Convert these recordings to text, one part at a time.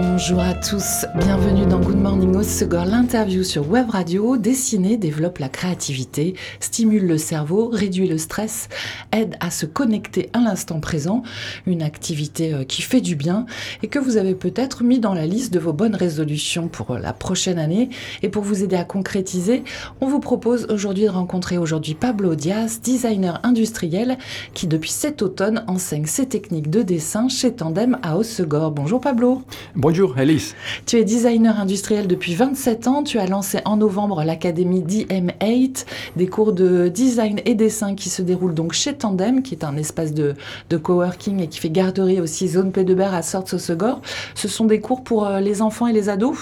Bonjour à tous, bienvenue dans Good Morning Osegor, l'interview sur Web Radio. Dessiner développe la créativité, stimule le cerveau, réduit le stress, aide à se connecter à l'instant présent, une activité euh, qui fait du bien et que vous avez peut-être mis dans la liste de vos bonnes résolutions pour euh, la prochaine année. Et pour vous aider à concrétiser, on vous propose aujourd'hui de rencontrer aujourd'hui Pablo Diaz, designer industriel qui depuis cet automne enseigne ses techniques de dessin chez Tandem à Osegor. Bonjour Pablo. Bonjour Elise. Tu es designer industriel depuis 27 ans. Tu as lancé en novembre l'académie DM8, des cours de design et dessin qui se déroulent donc chez Tandem, qui est un espace de, coworking et qui fait garderie aussi zone P de Berre à Sorts-Segor. Ce sont des cours pour euh, les enfants et les ados?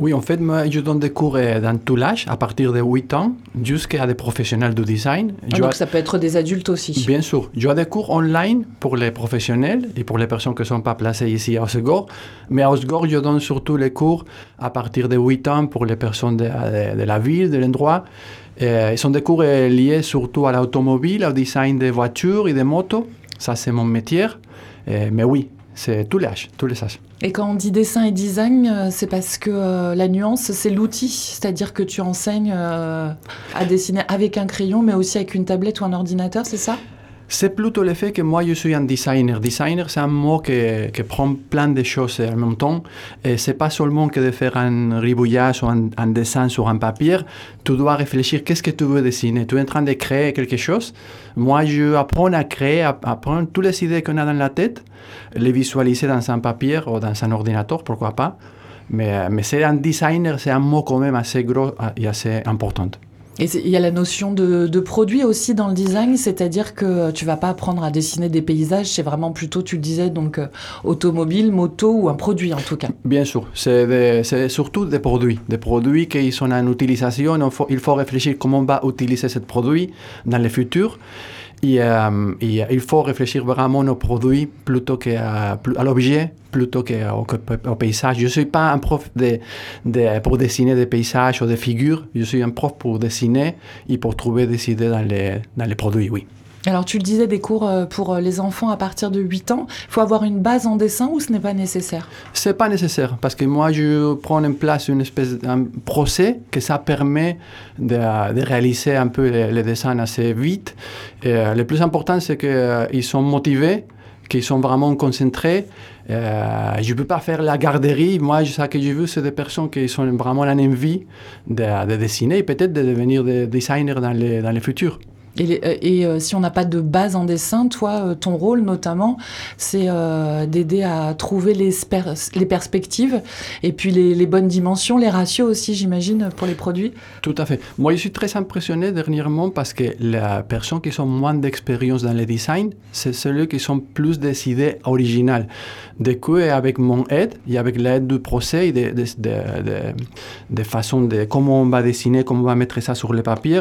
Oui, en fait, moi, je donne des cours euh, dans tout l'âge, à partir de 8 ans jusqu'à des professionnels de design. Ah, donc ça peut être des adultes aussi Bien sûr. Je des cours online pour les professionnels et pour les personnes qui ne sont pas placées ici à Osegor. Mais à Osegor, je donne surtout les cours à partir de 8 ans pour les personnes de, de, la ville, de l'endroit. Euh, ils sont des cours euh, liés surtout à l'automobile, au design des voitures et des motos. Ça, c'est mon métier. mais oui, c'est tous les âges, tous les âges. Et quand on dit dessin et design, euh, c'est parce que euh, la nuance, c'est l'outil, c'est-à-dire que tu enseignes euh, à dessiner avec un crayon, mais aussi avec une tablette ou un ordinateur, c'est ça? C'est plutôt le fait que moi, je suis un designer. Designer, c'est un mot qui, prend plein de choses en même temps. Et c'est pas seulement que de faire un ribouillage ou un, dessin sur un papier. Tu dois réfléchir qu'est-ce que tu veux dessiner? Tu es en train de créer quelque chose. Moi, je apprends à créer, à, prendre toutes les idées qu'on a dans la tête, les visualiser dans un papier ou dans un ordinateur, pourquoi pas. Mais c'est un designer, c'est un mot quand même assez gros et assez important. Et il y a la notion de, de, produit aussi dans le design, c'est-à-dire que tu vas pas apprendre à dessiner des paysages, c'est vraiment plutôt, tu le disais, donc euh, automobile, moto ou un produit en tout cas. Bien sûr, c'est surtout des produits, des produits qui sont en utilisation. Il faut, réfléchir comment on va utiliser ce produit dans le futur. Et, euh, et, il faut réfléchir vraiment aux produits plutôt qu'à à, l'objet, plutôt qu'au, au paysage. Je ne suis pas un prof de, pour dessiner des paysages ou des figures, je suis un prof pour dessiner et pour trouver des idées dans les, dans les produits, oui. Alors tu le disais, des cours euh, pour les enfants à partir de 8 ans, il faut avoir une base en dessin ou ce n'est pas nécessaire? C'est pas nécessaire parce que moi je prends en place une espèce d'un procès que ça permet de, réaliser un peu les, dessins assez vite. Euh, le plus important c'est qu'ils euh, sont motivés, qu'ils sont vraiment concentrés. Euh, je ne peux pas faire la garderie. Moi, ce que je veux, c'est des personnes qui sont vraiment en envie de, de dessiner et peut-être de devenir des designers dans les, dans les futurs. Et, et euh, si on n'a pas de base en dessin, toi, euh, ton rôle notamment, c'est euh, d'aider à trouver les, perspectives et puis les, bonnes dimensions, les ratios aussi, j'imagine, pour les produits. Tout à fait. Moi, je suis très impressionné dernièrement parce que les personnes qui ont moins d'expérience dans le design, c'est celles qui sont plus des idées originales. Du coup, avec mon aide et avec l'aide du procès et de, de, de, de, façon de comment on va dessiner, comment on va mettre ça sur le papier,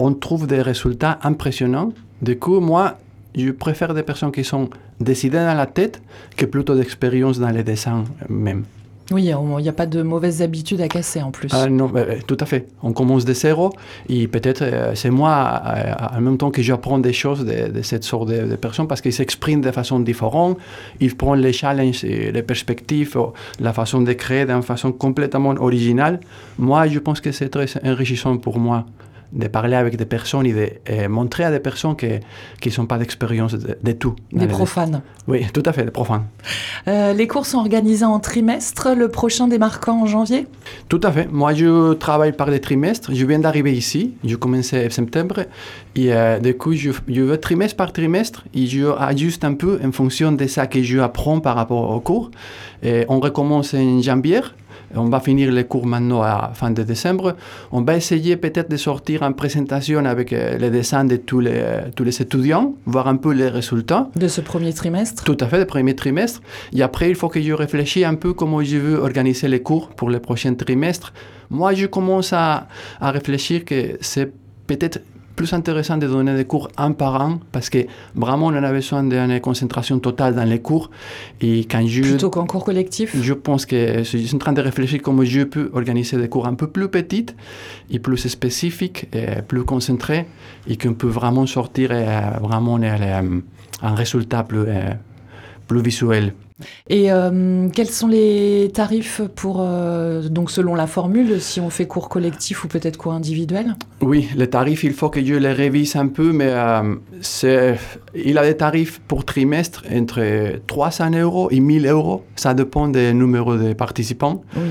on trouve des résultats impressionnants. Du coup, moi, je préfère des personnes qui sont décidées dans la tête que plutôt d'expérience dans les dessins même. Oui, il n'y a pas de mauvaises habitudes à casser en plus. Ah, non, bah, tout à fait. On commence de zéro et peut-être euh, c'est moi, euh, en même temps que j'apprends des choses de, de, cette sorte de, de personnes parce qu'ils s'expriment de façon différente, ils prennent les challenges et les perspectives, la façon de créer d'une façon complètement originale. Moi, je pense que c'est très enrichissant pour moi de parler avec des personnes et de et montrer à des personnes qui qui n'ont pas d'expérience de, de, tout. Des profanes. Oui, tout à fait, des profanes. Euh, les cours sont organisés en trimestre, le prochain démarquant en janvier? Tout à fait. Moi, je travaille par les trimestres. Je viens d'arriver ici. Je commençais en septembre. Et euh, du coup, je, je veux trimestre par trimestre et je ajuste un peu en fonction de ça que je apprends par rapport au cours. Et on recommence en janvier. On va finir les cours maintenant à fin de décembre. On va essayer peut-être de sortir en présentation avec euh, les dessins de tous les, euh, tous les étudiants, voir un peu les résultats. De ce premier trimestre Tout à fait, le premier trimestre. Et après, il faut que je réfléchisse un peu comment je veux organiser les cours pour le prochain trimestre. Moi, je commence à, à réfléchir que c'est peut-être plus intéressant de donner des cours un par un parce que vraiment on a besoin d'une concentration totale dans les cours. Et quand je, Plutôt qu'en cours collectif je pense que je suis en train de réfléchir comment je peux organiser des cours un peu plus petits et plus spécifiques et plus concentrés et qu'on peut vraiment sortir euh, vraiment euh, un résultat plus, euh, plus visuel. Et euh, quels sont les tarifs pour, euh, donc selon la formule, si on fait cours collectif ou peut-être cours individuel? Oui, les tarifs, il faut que je les révise un peu, mais euh, c'est, il a des tarifs pour trimestre entre 300 euros et 1000 euros. Ça dépend des numéros de participants. Oui.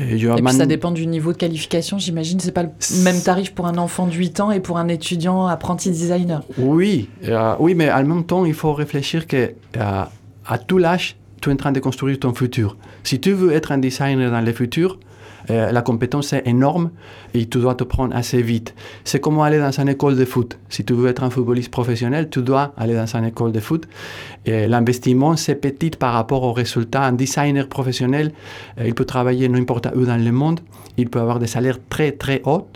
Et, puis man- ça dépend du niveau de qualification, j'imagine. C'est pas le même tarif pour un enfant de 8 ans et pour un étudiant apprenti designer. Oui, euh, oui, mais en même temps, il faut réfléchir que euh, à tout l'âge, tu es en train de construire ton futur. Si tu veux être un designer dans le futur, euh, la compétence est énorme et tu dois te prendre assez vite. C'est comme aller dans une école de foot. Si tu veux être un footballiste professionnel, tu dois aller dans une école de foot. L'investissement, c'est petit par rapport aux résultats. Un designer professionnel, euh, il peut travailler n'importe où dans le monde. Il peut avoir des salaires très, très hauts.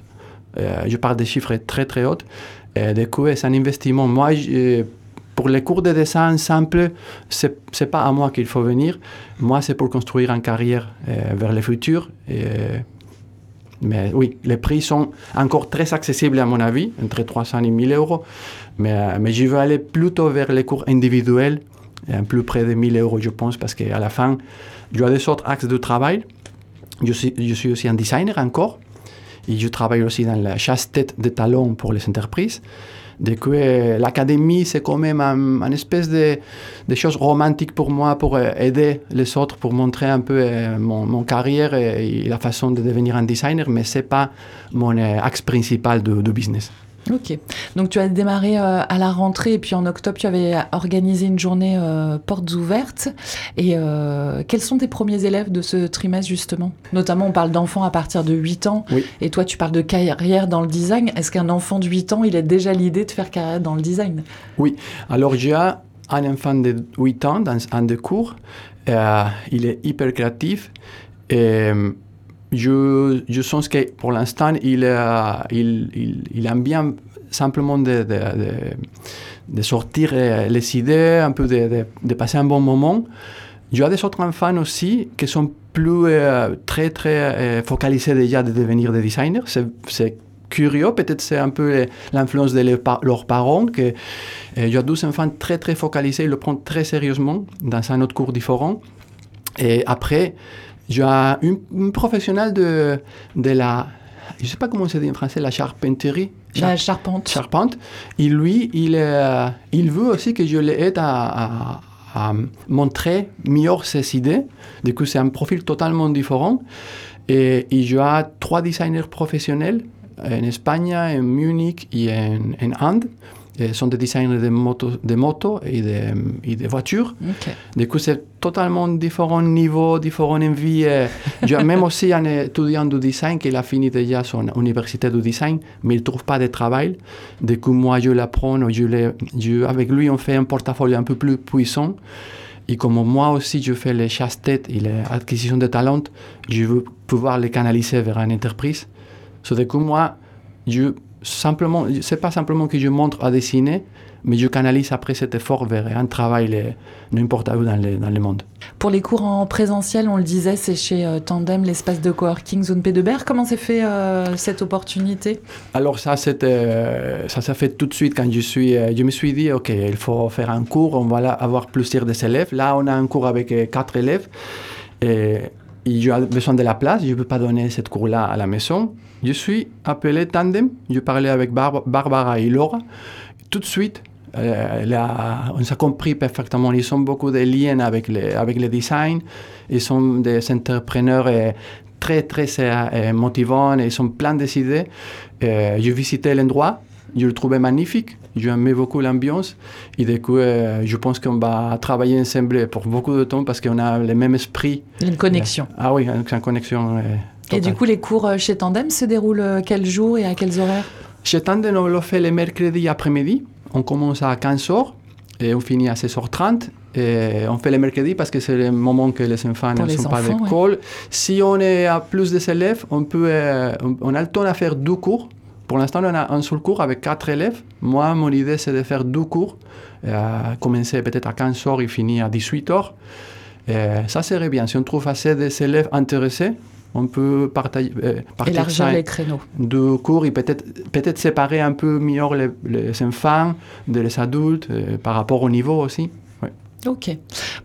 Euh, je parle des chiffres très, très hauts. Du coup, c'est un investissement. Moi, pour les cours de dessin simples, c'est n'est pas à moi qu'il faut venir. Moi, c'est pour construire une carrière euh, vers le futur. Mais oui, les prix sont encore très accessibles à mon avis, entre 300 et 1000 euros. Mais, euh, mais je veux aller plutôt vers les cours individuels, euh, plus près de 1000 euros, je pense, parce qu'à la fin, je ai des autres axes de travail. Je suis, je suis aussi un designer encore. Et je travaille aussi dans la chasse-tête de talons pour les entreprises. Euh, l'académie, c'est quand même un, un espèce de, de chose romantique pour moi, pour euh, aider les autres, pour montrer un peu euh, mon, mon carrière et, la façon de devenir un designer, mais ce n'est pas mon axe principal de, de business. Ok. Donc tu as démarré euh, à la rentrée et puis en octobre tu avais organisé une journée euh, portes ouvertes. Et euh, quels sont tes premiers élèves de ce trimestre justement? Notamment on parle d'enfants à partir de 8 ans Oui. et toi tu parles de carrière dans le design. Est-ce qu'un enfant de 8 ans il a déjà l'idée de faire carrière dans le design? Oui, alors j'ai un enfant de 8 ans dans un des cours. Il est hyper créatif. Et je, je sens que pour l'instant, il, euh, il, il, il aime bien simplement de, de, de, sortir euh, les idées, un peu de, passer un bon moment. J'ai des autres enfants aussi qui sont plus euh, très, très focalisés déjà de devenir des designers. C'est- curieux, peut-être c'est un peu l'influence de leurs parents. Que, euh, j'ai deux enfants très, très focalisés, ils le prennent très sérieusement dans un autre cours différent. Et après, j'ai un, un professionnel de, de la, je ne sais pas comment se dit en français, la charpenterie. La charpente. Charpente. Et lui, il, euh, il veut aussi que je l'aide à, à- à montrer mieux ses idées. Du coup, c'est un profil totalement différent. Et, et j'ai trois designers professionnels en Espagne, en Munich et en, en Inde. Et sont des designers de motos, de motos et, de, et de voitures. Ok. Du coup, c'est totalement différents niveaux, différentes envies. Euh, J'ai même aussi un étudiant de design qui a fini déjà son université de design, mais il ne trouve pas de travail. Du coup, moi, je l'apprends. Je l'ai- je- avec lui, on fait un portfolio un peu plus puissant. Et comme moi aussi, je fais les chasse-têtes et l'acquisition de talents, je veux pouvoir les canaliser vers une entreprise. So, du coup, moi, je simplement, c'est pas simplement que je montre à dessiner, mais je canalise après cet effort vers un travail les- n'importe où dans le, dans le monde. Pour les cours en présentiel, on le disait, c'est chez euh, Tandem, l'espace de coworking Zone P de Berre. Comment s'est fait euh, cette opportunité? Alors ça, c'était, euh, ça s'est fait tout de suite quand je suis, euh, je me suis dit, ok, il faut faire un cours, on va là avoir plusieurs des élèves. Là, on a un cours avec euh, quatre élèves et j'ai besoin de la place. Je ne peux pas donner ce cours-là à la maison. Je suis appelé Tandem. Je parlais avec Barb- Barbara et Laura. Tout de suite, euh, on s'est compris parfaitement. Ils ont beaucoup de liens avec le design. Ils sont des entrepreneurs euh, très, très euh, motivants. Ils sont plein d'idées. J'ai visité l'endroit. Je le trouvais magnifique. J'aimais beaucoup l'ambiance. Et du coup, euh, je pense qu'on va travailler ensemble pour beaucoup de temps parce qu'on a le même esprit. Une connexion. Ah oui, une connexion. euh, Et du coup, les cours euh, chez Tandem se déroulent euh, quel jour et à quels horaires? Chez Tandem, on le fait le mercredi après-midi. On commence à 15h et on finit à 16h30. Et on fait le mercredi parce que c'est le moment que les enfants Pour ne les sont pas enfants, d'école. Si on est à plus des élèves, on, peut, euh, on, on a le temps à faire deux cours pour l'instant, on a un seul cours avec quatre élèves. Moi, mon idée, c'est de faire deux cours, euh, commencer peut-être à 15 heures et finir à 18 heures. ça serait bien. Si on trouve assez d'élèves intéressés, on peut partager, euh, élargir les créneaux. Deux cours et peut-être peut séparer un peu mieux les, les enfants de les adultes euh, par rapport au niveau aussi. Ok.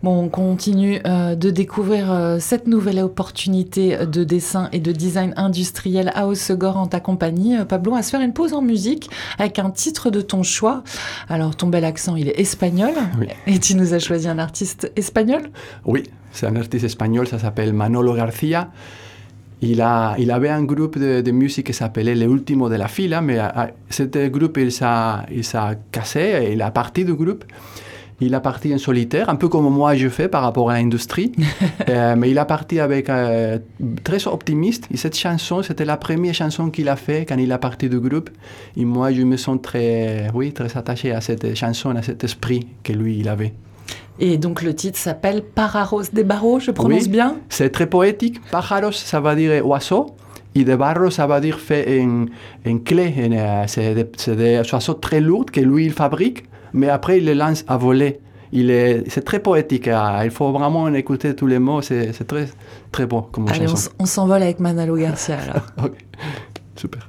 Bon, on continue euh, de découvrir euh, cette nouvelle opportunité de dessin et de design industriel à Osegor en ta compagnie. Euh, Pablo, on va se faire une pause en musique avec un titre de ton choix. Alors, ton bel accent, il est espagnol. Et tu nous as choisi un artiste espagnol? Oui, c'est un artiste espagnol, ça s'appelle Manolo García. Il, a, il avait un groupe de, musique qui s'appelait Le Último de la Fila, mais ce groupe, il s'est cassé, et il a parti du groupe. Il a parti en solitaire, un peu comme moi je fais par rapport à l'industrie, euh, mais il a parti avec euh, très optimiste. Et cette chanson, c'était la première chanson qu'il a fait quand il a parti du groupe. Et moi, je me sens très, oui, très attaché à cette chanson, à cet esprit que lui, il avait. Et donc le titre s'appelle Pararos de Barro, je prononce oui, bien? C'est très poétique. Pararos, ça va dire oiseau. Et de barro, ça va dire fait en, en clé. Euh, c'est des, des oiseaux très lourds que lui, il fabrique mais après il les lance à voler. Il est, c'est très poétique. Hein. Il faut vraiment écouter tous les mots. C'est, c'est très, très beau comme Allez, chanson. On, s'envole avec Manalo Garcia alors. ok, super.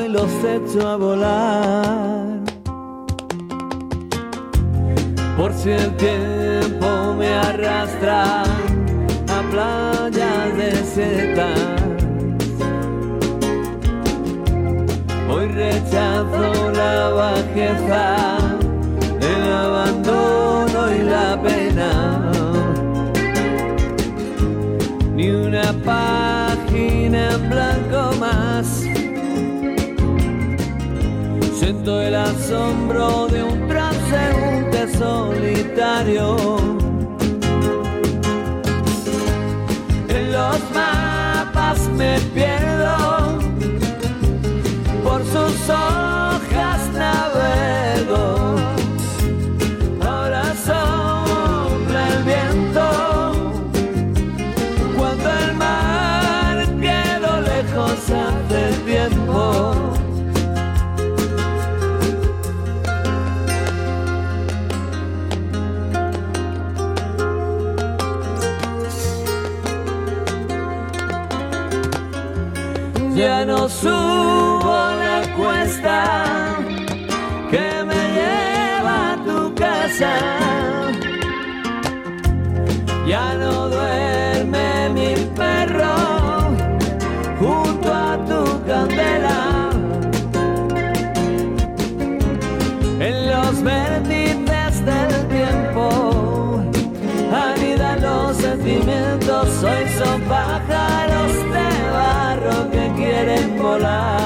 y los echo a volar. Por si el tiempo me arrastra a playas desiertas. Hoy rechazo la bajeza, el abandono y la pena. Ni una página en blanco más. Siento el asombro de un transeúnte solitario. En los mapas me pierdo, por sus hojas navego. Ahora sopla el viento, cuando el mar quedó lejos 诉。Quieren volar.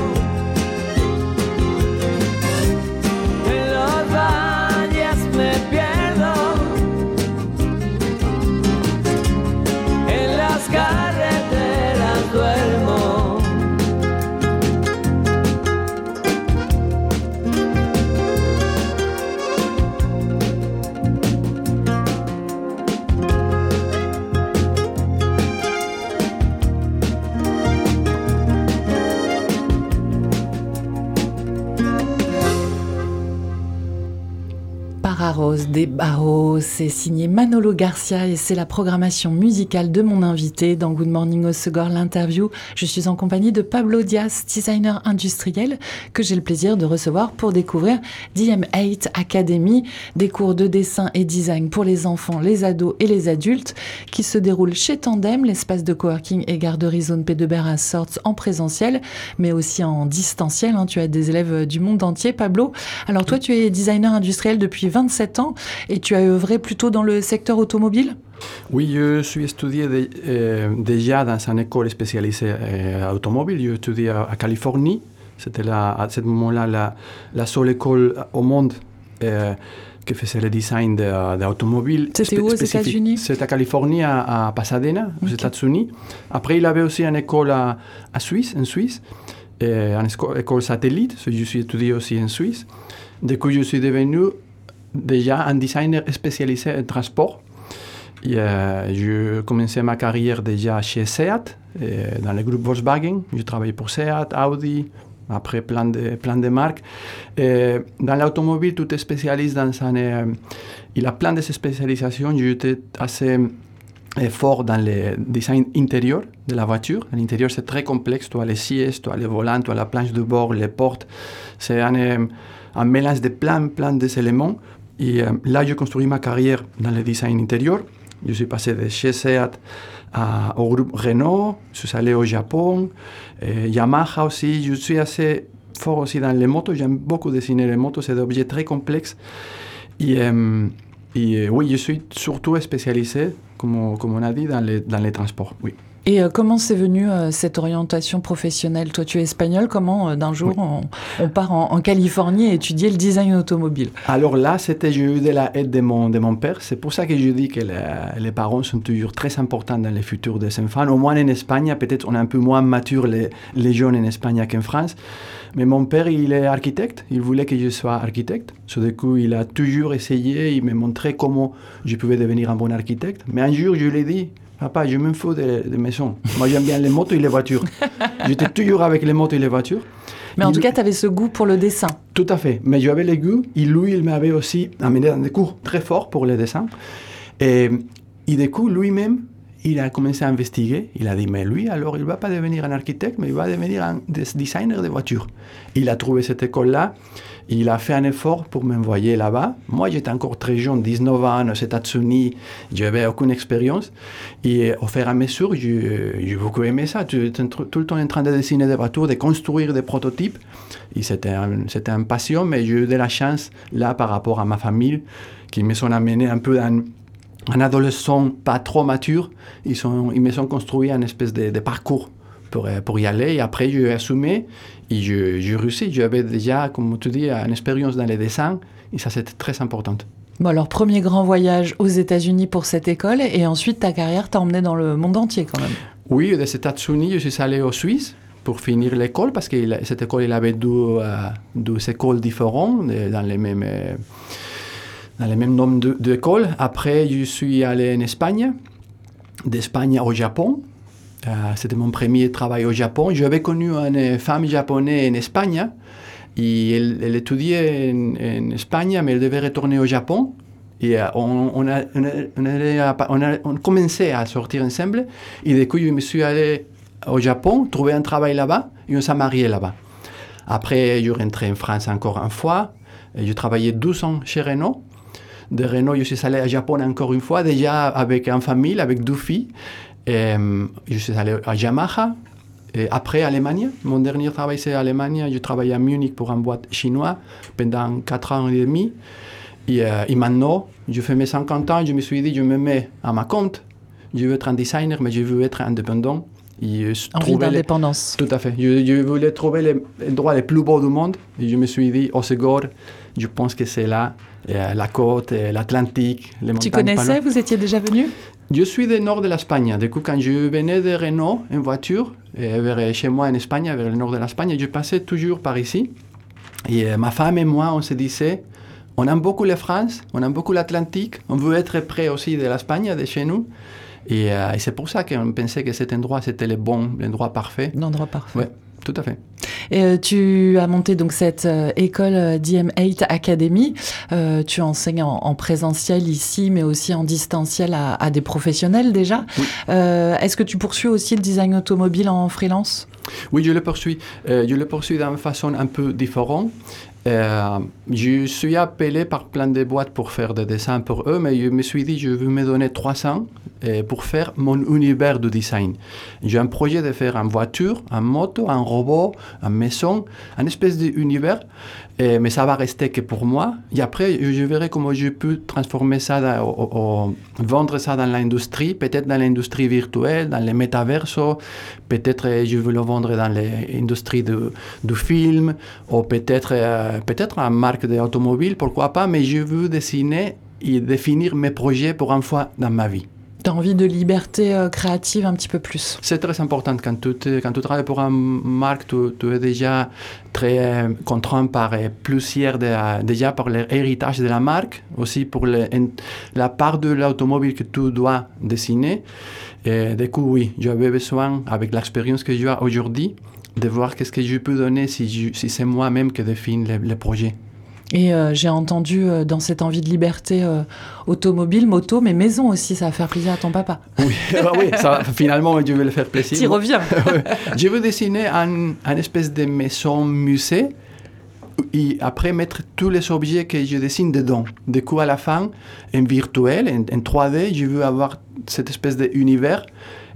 Des Barros, c'est signé Manolo Garcia et c'est la programmation musicale de mon invité dans Good Morning Osegor, l'interview. Je suis en compagnie de Pablo Diaz, designer industriel, que j'ai le plaisir de recevoir pour découvrir DM8 Academy, des cours de dessin et design pour les enfants, les ados et les adultes, qui se déroulent chez Tandem, l'espace de coworking et garderie zone P2BR à en présentiel, mais aussi en distanciel. Hein. Tu as des élèves du monde entier, Pablo. Alors toi, tu es designer industriel depuis 27 ans et tu as œuvré plutôt dans le secteur automobile? Oui, je suis étudié euh, déjà dans une école spécialisée euh, automobile. Je étudié à, Californie. C'était à ce moment-là la, la, seule école au monde euh, qui faisait le design d'automobiles. C'était où aux États-Unis? C'était à Californie, à, Pasadena, aux États-Unis. Après, il avait aussi une école à, à Suisse, en Suisse, une école satellite. Je suis étudié aussi en Suisse. Du coup, je suis devenu déjà un designer spécialisé en transport. Et, euh, je commençais ma carrière déjà chez Seat, euh, dans le groupe Volkswagen. Je travaillais pour Seat, Audi, après plein de, plein de marques. Dans l'automobile, tout est spécialiste dans un... Euh, il a plein de spécialisations. J'étais assez fort dans le design intérieur de la voiture. L'intérieur, c'est très complexe. Tu as les sièges, tu as les volants, tu as la planche de bord, les portes. C'est un, un mélange de plein, plein d'éléments. Et euh, là, j'ai construit ma carrière dans le design intérieur. Je suis passé de chez Seat à, au groupe Renault, je suis allé au Japon, Yamaha aussi. Je suis assez fort aussi dans les motos. J'aime beaucoup dessiner les motos, c'est des objets très complexes. Et, euh, oui, je suis surtout spécialisé, comme, comme on a dit, dans les, dans les transports. Oui. Et euh, comment c'est venu euh, cette orientation professionnelle? Toi, tu es espagnol. Comment euh, d'un jour on, part en, Californie et étudier le design automobile? Alors là, c'était j'ai eu de la aide de mon, de mon père. C'est pour ça que je dis que les, parents sont toujours très importants dans le futur des enfants. Au moins en Espagne, peut-être on est un peu moins mature les, les jeunes en Espagne qu'en France. Mais mon père, il est architecte. Il voulait que je sois architecte. du coup, il a toujours essayé. Il m'a montré comment je pouvais devenir un bon architecte. Mais un jour, je lui ai dit, Papa, je me fous des, maisons. Moi, j'aime bien les motos et les voitures. J'étais toujours avec les motos et les voitures. Mais en tout cas, tu avais ce goût pour le dessin. Tout à fait. Mais j'avais le goût. Et lui, il m'avait aussi amené dans des cours très forts pour le dessin. Et, et du coup, lui-même, il a commencé à investiguer. Il a dit, mais lui, alors, il ne va pas devenir un architecte, mais il va devenir un designer de voitures. Il a trouvé cette école-là. Il a fait un effort pour m'envoyer là-bas. Moi, j'étais encore très jeune, 19 ans, aux États-Unis. Je n'avais aucune expérience. Et au fur et à mesure, j'ai beaucoup aimé ça. Tu tout le temps en train de dessiner des voitures, de construire des prototypes. C'était c'était une passion, mais j'ai eu de la chance, là, par rapport à ma famille, qui me sont amenés un peu dans un adolescent pas trop mature, ils, sont, ils me sont construit un espèce de parcours pour, pour, y aller. Et après, j'ai assumé et j'ai réussi. J'avais déjà, comme tu dis, une expérience dans les dessins et ça, c'était très important. Bon, alors, premier grand voyage aux États-Unis pour cette école et ensuite ta carrière t'a emmené dans le monde entier quand même. Oui, des États-Unis, je suis allé au Suisse pour finir l'école parce que cette école, il avait deux, euh, deux écoles différentes dans les mêmes, euh, dans les mêmes noms d'écoles. Après, je suis allé en Espagne, d'Espagne au Japon euh, c'était mon premier travail au Japon. J'avais connu une femme japonaise en Espagne. Et elle, étudiait en, Espagne, mais elle devait retourner au Japon. Et euh, on, on, à sortir ensemble. Et du coup, je me suis allé au Japon, trouver un travail là-bas, et on s'est marié là-bas. Après, je rentré en France encore une fois. Et je travaillais 12 ans chez Renault. De Renault, je suis allé au Japon encore une fois, déjà avec une famille, avec deux filles. Et, je suis allé à Yamaha. Et après, Allemagne. Mon dernier travail, c'est Allemagne. Je travaillais à Munich pour une boîte chinoise pendant 4 ans et demi. Et, euh, et, maintenant, je fais mes 50 ans, je me suis dit, je me mets à ma compte. Je veux être un designer, mais je veux être indépendant. Et Envie d'indépendance. Tout à fait. Je, voulais trouver les, droits les plus beaux du monde. Et je me suis dit, au Segor, je pense que c'est là, euh, la côte, euh, l'Atlantique, les montagnes. Tu connaissais Vous étiez déjà venu? Je suis du nord de l'Espagne. Du coup, quand je venais de Renault en voiture, vers chez moi en Espagne, vers le nord de l'Espagne, je passais toujours par ici. Et euh, ma femme et moi, on se disait, on aime beaucoup la France, on aime beaucoup l'Atlantique, on veut être près aussi de l'Espagne, de chez nous. Et, euh, et c'est pour ça qu'on pensait que cet endroit, c'était le bon, l'endroit parfait. L'endroit parfait. Oui, tout à fait. Et euh, tu as monté donc cette euh, école euh, DM8 Academy. Tu enseignes en, en présentiel ici, mais aussi en distanciel à, à des professionnels déjà. Oui. Est-ce que tu poursuis aussi le design automobile en freelance? Oui, je le poursuis. Euh, je le poursuis d'une façon un peu différente. Euh, je suis appelé par plein de boîtes pour faire des dessins pour eux, mais je me suis dit, je veux me donner 300 euh, pour faire mon univers de design. J'ai un projet de faire une voiture, une moto, un robot, une maison, un espèce d'univers, euh, mais ça va rester que pour moi. Et après, je verrai comment je peux transformer ça, vendre ça dans l'industrie, peut-être dans l'industrie virtuelle, dans les métaversos, peut-être euh, je veux le vendre dans l'industrie du film, ou peut-être euh, peut-être une marque d'automobile, pourquoi pas, mais je veux dessiner et définir mes projets pour une fois dans ma vie. Tu as envie de liberté euh, créative un petit peu plus C'est très important quand tu, travailles pour une marque, tu, es déjà très euh, contraint par euh, plusieurs, euh, déjà par l'héritage de la marque, aussi pour la part de l'automobile que tu dois dessiner. Du coup, oui, j'avais besoin, avec l'expérience que j'ai aujourd'hui, de voir qu'est-ce que je peux donner si, c'est moi-même qui définis le projet. Et euh, j'ai entendu euh, dans cette envie de liberté euh, automobile, moto, mais maison aussi, ça va faire plaisir à ton papa. Oui, ah oui ça, finalement, je vais le faire plaisir. T'y reviens je veux dessiner un, un espèce de maison musée et après mettre tous les objets que je dessine dedans. Du coup, à la fin, en virtuel, en, en 3D, je veux avoir cette espèce d'univers.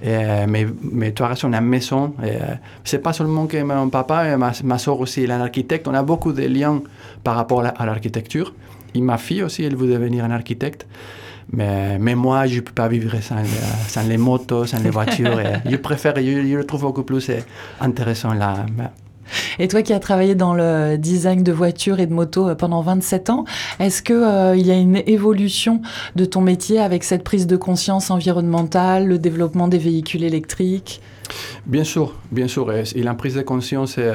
Euh, mais, mais tu as raison, une maison, euh, c'est pas seulement que mon papa et ma, ma soeur aussi, elle est un architecte. On a beaucoup de liens par rapport à la- l'architecture. Et ma fille aussi, elle veut devenir un architecte. Mais, mais moi, je ne peux pas vivre sans, les- sans les motos, sans les voitures. Et je préfère, je, je le trouve beaucoup plus euh, intéressant là. Et toi qui as travaillé dans le design de voitures et de motos euh, pendant 27 ans, est-ce que euh, il y a une évolution de ton métier avec cette prise de conscience environnementale, le développement des véhicules électriques? Bien sûr, bien sûr. Et, la prise de conscience, euh,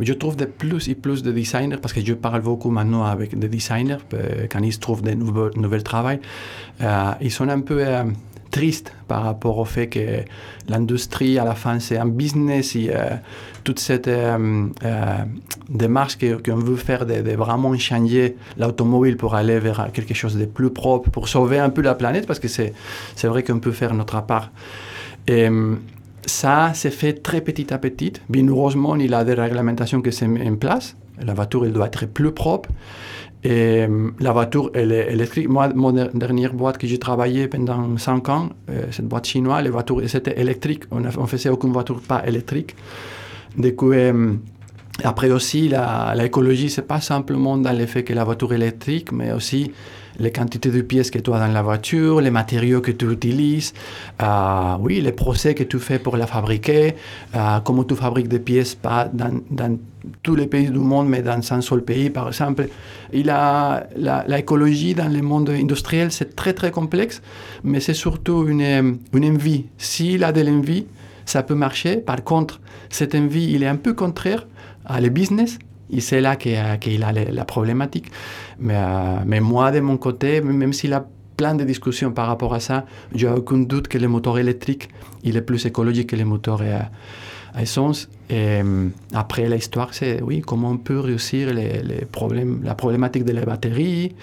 je trouve de plus et plus de designers, parce que je parle beaucoup maintenant avec des designers, quand ils trouvent des nouveaux, nouveaux travail, euh, ils sont un peu tristes par rapport au fait que l'industrie, à la fin, c'est un business et euh, toute cette euh, euh, démarche qu'on veut faire de, vraiment changer l'automobile pour aller vers quelque chose de plus propre, pour sauver un peu la planète, parce que c'est vrai qu'on peut faire notre part. Euh, ça s'est fait très petit à petit. Bien heureusement, il y a des réglementations qui mettent en place. La voiture, elle doit être plus propre. Et euh, la voiture, elle est électrique. Moi, mon der- dernière boîte que j'ai travaillé pendant 5 ans, euh, cette boîte chinoise, les voitures, c'était électrique. On ne faisait aucune voiture pas électrique. Du coup, euh, après aussi, l'écologie, c'est pas simplement dans le fait que la voiture électrique, mais aussi les quantités de pièces que tu as dans la voiture, les matériaux que tu utilises, euh, oui, les procès que tu fais pour la fabriquer, euh, comment tu fabriques des pièces pas dans, dans tous les pays du monde, mais dans un seul pays, par exemple. Il a, la, l'écologie dans le monde industriel, c'est très très complexe, mais c'est surtout une, une envie. S'il a de l'envie, ça peut marcher. Par contre, cette envie, il est un peu contraire à le business. Et c'est là qu'il a, qu'il a la, problématique. Mais, euh, mais moi, de mon côté, même s'il a plein de discussions par rapport à ça, j'ai aucun doute que le moteur électrique, il est plus écologique que le moteur à, à essence. Et euh, après, l'histoire, c'est oui, comment on peut réussir les, les problèmes, la problématique de la batterie.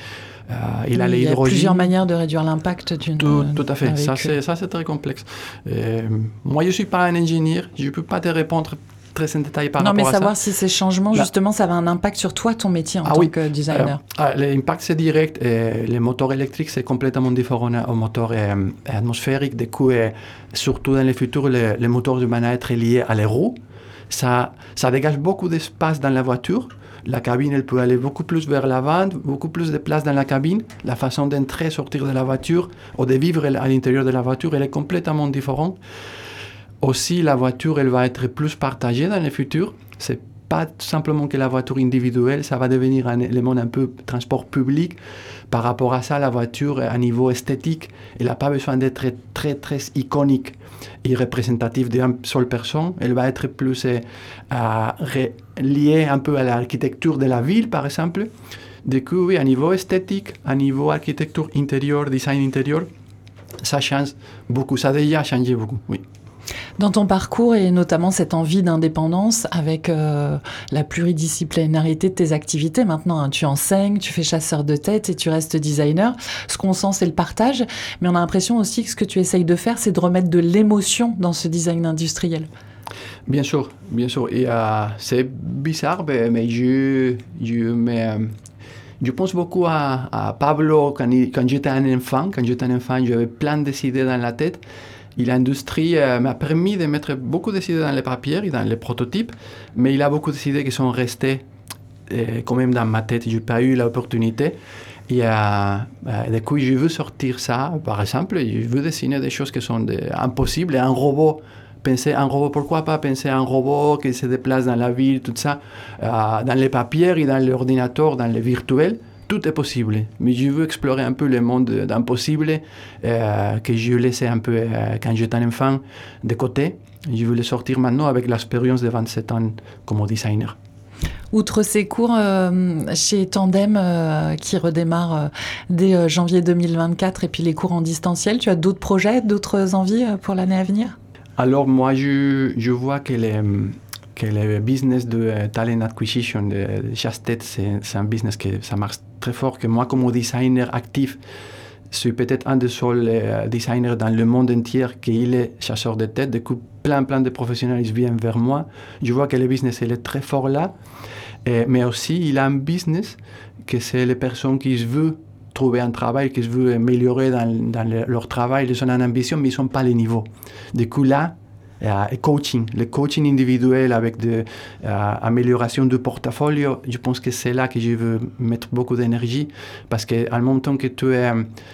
Euh, il a Il y a plusieurs manières de réduire l'impact d'une. Tout, tout à fait. Ça, c'est, ça, c'est très complexe. Euh, moi, je ne suis pas un ingénieur. Je ne peux pas te répondre très en détail par non, mais rapport à savoir ça. si ces changements, Là- justement, ça avait un impact sur toi, ton métier en Ah tant oui. que designer. Euh, ah, L'impact, c'est direct. Euh, les moteurs électriques, c'est complètement différent au moteur euh, atmosphérique. Du coup, euh, surtout dans le futur, les, les moteurs du être liés à les roues. Ça, ça dégage beaucoup d'espace dans la voiture. La cabine, elle peut aller beaucoup plus vers l'avant, beaucoup plus de place dans la cabine. La façon d'entrer, sortir de la voiture ou de vivre à l'intérieur de la voiture, elle est complètement différente. Aussi, la voiture, elle va être plus partagée dans le futur. C'est pas simplement que la voiture individuelle, ça va devenir un élément un peu transport public. Par rapport à ça, la voiture, à niveau esthétique, elle n'a pas besoin d'être très, très iconique et représentative d'une seule personne. Elle va être plus euh, liée un peu à l'architecture de la ville, par exemple. Du coup, oui, à niveau esthétique, à niveau architecture intérieure, design intérieur, ça change beaucoup. Ça a déjà changé beaucoup, oui. Dans ton parcours et notamment cette envie d'indépendance avec euh, la pluridisciplinarité de tes activités, maintenant hein, tu enseignes, tu fais chasseur de tête et tu restes designer, ce qu'on sent c'est le partage, mais on a l'impression aussi que ce que tu essayes de faire c'est de remettre de l'émotion dans ce design industriel. Bien sûr, bien sûr. Et euh, c'est bizarre, mais je, je, pense beaucoup à, Pablo quand, quand j'étais un enfant. Quand j'étais un enfant, j'avais plein d'idées dans la tête. Et l'industrie euh, m'a permis de mettre beaucoup d'idées dans les papiers et dans les prototypes, mais il y a beaucoup d'idées qui sont restées euh, quand même dans ma tête. Je n'ai pas eu l'opportunité. Et euh, euh, du coup, je veux sortir ça, par exemple, je veux dessiner des choses qui sont impossibles. Un robot, penser un robot, pourquoi pas penser un robot qui se déplace dans la ville, tout ça, dans les papiers et dans l'ordinateur, dans le virtuel. Tout est possible, mais je veux explorer un peu le monde d'impossible euh, que je laissais un peu euh, quand j'étais un enfant de côté. Je veux le sortir maintenant avec l'expérience de 27 ans comme designer. Outre ces cours euh, chez Tandem euh, qui redémarrent euh, dès janvier 2024 et puis les cours en distanciel, tu as d'autres projets, d'autres envies pour l'année à venir? Alors moi, je, je vois que le, que le business de euh, talent acquisition de, chasse-tête, c'est un business que ça marche très fort, que moi comme designer actif, je suis peut-être un des seuls euh, designers dans le monde entier qui est chasseur de tête. Du coup, plein, plein de professionnels viennent vers moi. Je vois que le business il est très fort là. Mais aussi, il a un business que c'est les personnes qui veulent trouver un travail, qui veulent améliorer dans, dans le- leur travail, ils ont une ambition, mais ils ne sont pas les niveaux. Du coup, là, a le coaching, le coaching individuel avec de euh, amélioration du portfolio, je pense que c'est là que je veux mettre beaucoup d'énergie parce qu'en même temps que tu, es,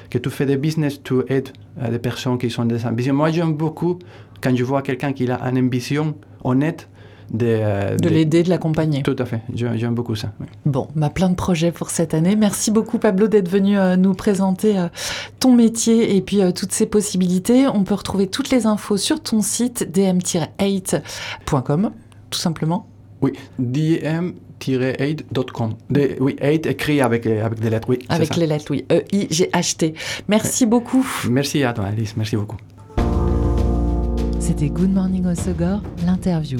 que tu fais des business, tu aides euh, des personnes qui ont des ambitions. Moi, j'aime beaucoup quand je vois quelqu'un qui a une ambition honnête de, euh, De l'aider, de l'accompagner. Tout à fait, J'ai- j'aime beaucoup ça. oui. Bon, bah plein de projets pour cette année. Merci beaucoup Pablo d'être venu euh, nous présenter euh, ton métier et puis euh, toutes ces possibilités. On peut retrouver toutes les infos sur ton site dm-8.com, tout simplement. Oui, dm-8.com. De- Oui, 8 écrit avec, avec des lettres, oui. Avec ça. les lettres, oui. E E-I-G-H-T. Merci beaucoup. Merci à toi, Alice, merci beaucoup. C'était Good Morning Osogor, l'interview.